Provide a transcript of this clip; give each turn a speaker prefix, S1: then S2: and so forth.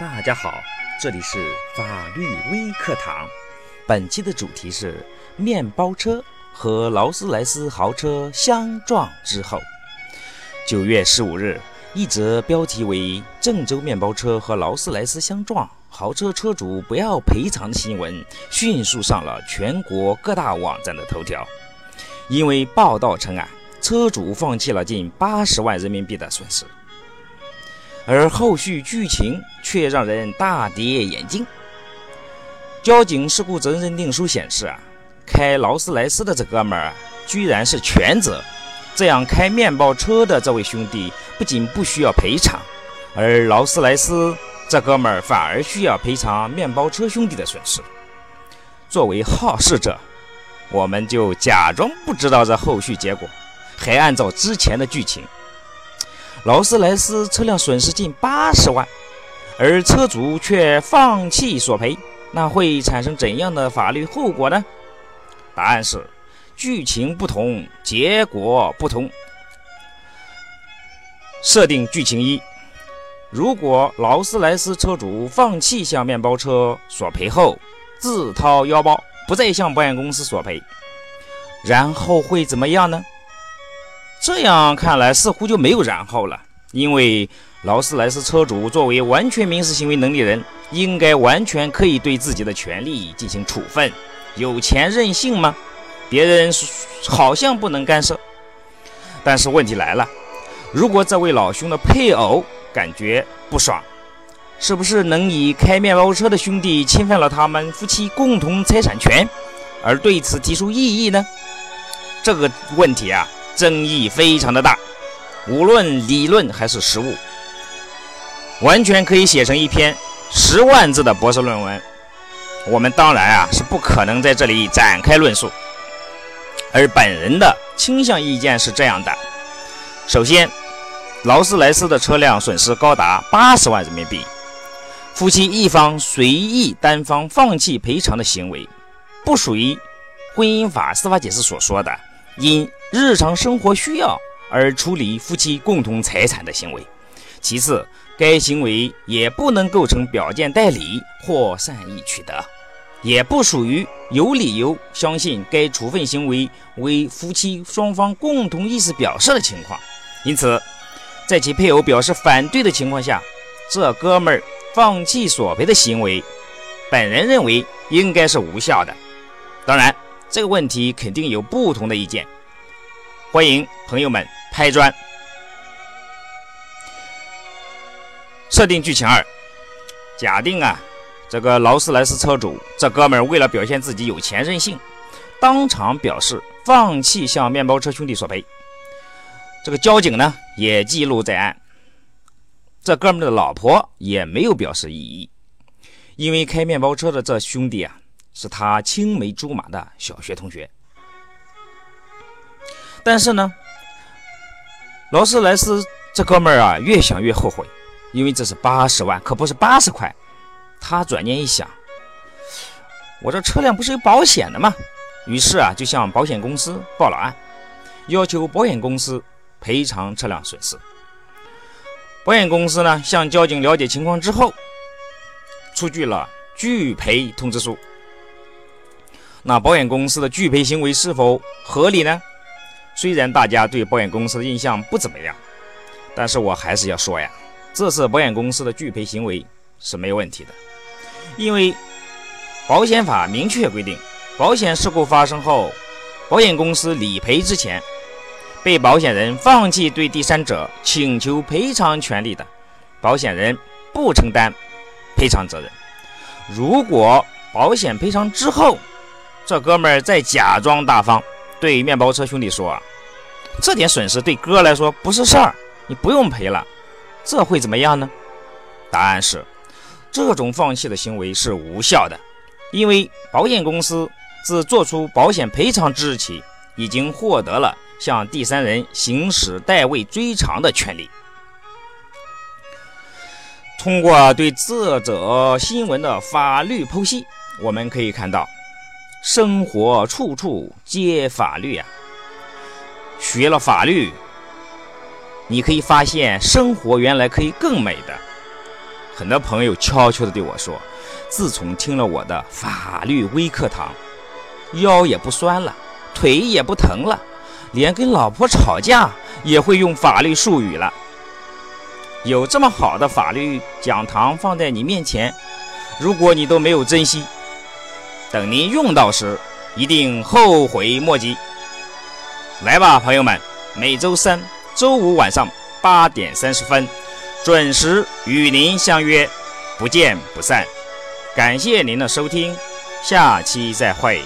S1: 大家好，这里是法律微课堂。本期的主题是面包车和劳斯莱斯豪车相撞之后。九月十五日，一则标题为“郑州面包车和劳斯莱斯相撞，豪车车主不要赔偿”的新闻迅速上了全国各大网站的头条。因为报道称啊，车主放弃了近八十万人民币的损失。而后续剧情却让人大跌眼镜。交警事故责任认定书显示啊，开劳斯莱斯的这哥们儿居然是全责，这样开面包车的这位兄弟不仅不需要赔偿，而劳斯莱斯这哥们儿反而需要赔偿面包车兄弟的损失。作为好事者，我们就假装不知道这后续结果，还按照之前的剧情。劳斯莱斯车辆损失近八十万，而车主却放弃索赔，那会产生怎样的法律后果呢？答案是：剧情不同，结果不同。设定剧情一：如果劳斯莱斯车主放弃向面包车索赔后，自掏腰包，不再向保险公司索赔，然后会怎么样呢？这样看来，似乎就没有然后了。因为劳斯莱斯车主作为完全民事行为能力人，应该完全可以对自己的权利进行处分。有钱任性吗？别人好像不能干涉。但是问题来了，如果这位老兄的配偶感觉不爽，是不是能以开面包车的兄弟侵犯了他们夫妻共同财产权，而对此提出异议呢？这个问题啊。争议非常的大，无论理论还是实务，完全可以写成一篇十万字的博士论文。我们当然啊是不可能在这里展开论述，而本人的倾向意见是这样的：首先，劳斯莱斯的车辆损失高达八十万人民币，夫妻一方随意单方放弃赔偿的行为，不属于婚姻法司法解释所说的因。日常生活需要而处理夫妻共同财产的行为。其次，该行为也不能构成表见代理或善意取得，也不属于有理由相信该处分行为为夫妻双方共同意思表示的情况。因此，在其配偶表示反对的情况下，这哥们儿放弃索赔的行为，本人认为应该是无效的。当然，这个问题肯定有不同的意见。欢迎朋友们拍砖。设定剧情二：假定啊，这个劳斯莱斯车主这哥们儿为了表现自己有钱任性，当场表示放弃向面包车兄弟索赔。这个交警呢也记录在案。这哥们儿的老婆也没有表示异议，因为开面包车的这兄弟啊是他青梅竹马的小学同学。但是呢，劳斯莱斯这哥们儿啊，越想越后悔，因为这是八十万，可不是八十块。他转念一想，我这车辆不是有保险的吗？于是啊，就向保险公司报了案，要求保险公司赔偿车辆损失。保险公司呢，向交警了解情况之后，出具了拒赔通知书。那保险公司的拒赔行为是否合理呢？虽然大家对保险公司的印象不怎么样，但是我还是要说呀，这次保险公司的拒赔行为是没有问题的，因为保险法明确规定，保险事故发生后，保险公司理赔之前，被保险人放弃对第三者请求赔偿权利的，保险人不承担赔偿责任。如果保险赔偿之后，这哥们儿在假装大方。对面包车兄弟说：“这点损失对哥来说不是事儿，你不用赔了。”这会怎么样呢？答案是，这种放弃的行为是无效的，因为保险公司自做出保险赔偿之日起，已经获得了向第三人行使代位追偿的权利。通过对这则新闻的法律剖析，我们可以看到。生活处处皆法律啊！学了法律，你可以发现生活原来可以更美的。很多朋友悄悄地对我说：“自从听了我的法律微课堂，腰也不酸了，腿也不疼了，连跟老婆吵架也会用法律术语了。”有这么好的法律讲堂放在你面前，如果你都没有珍惜，等您用到时，一定后悔莫及。来吧，朋友们，每周三、周五晚上八点三十分，准时与您相约，不见不散。感谢您的收听，下期再会。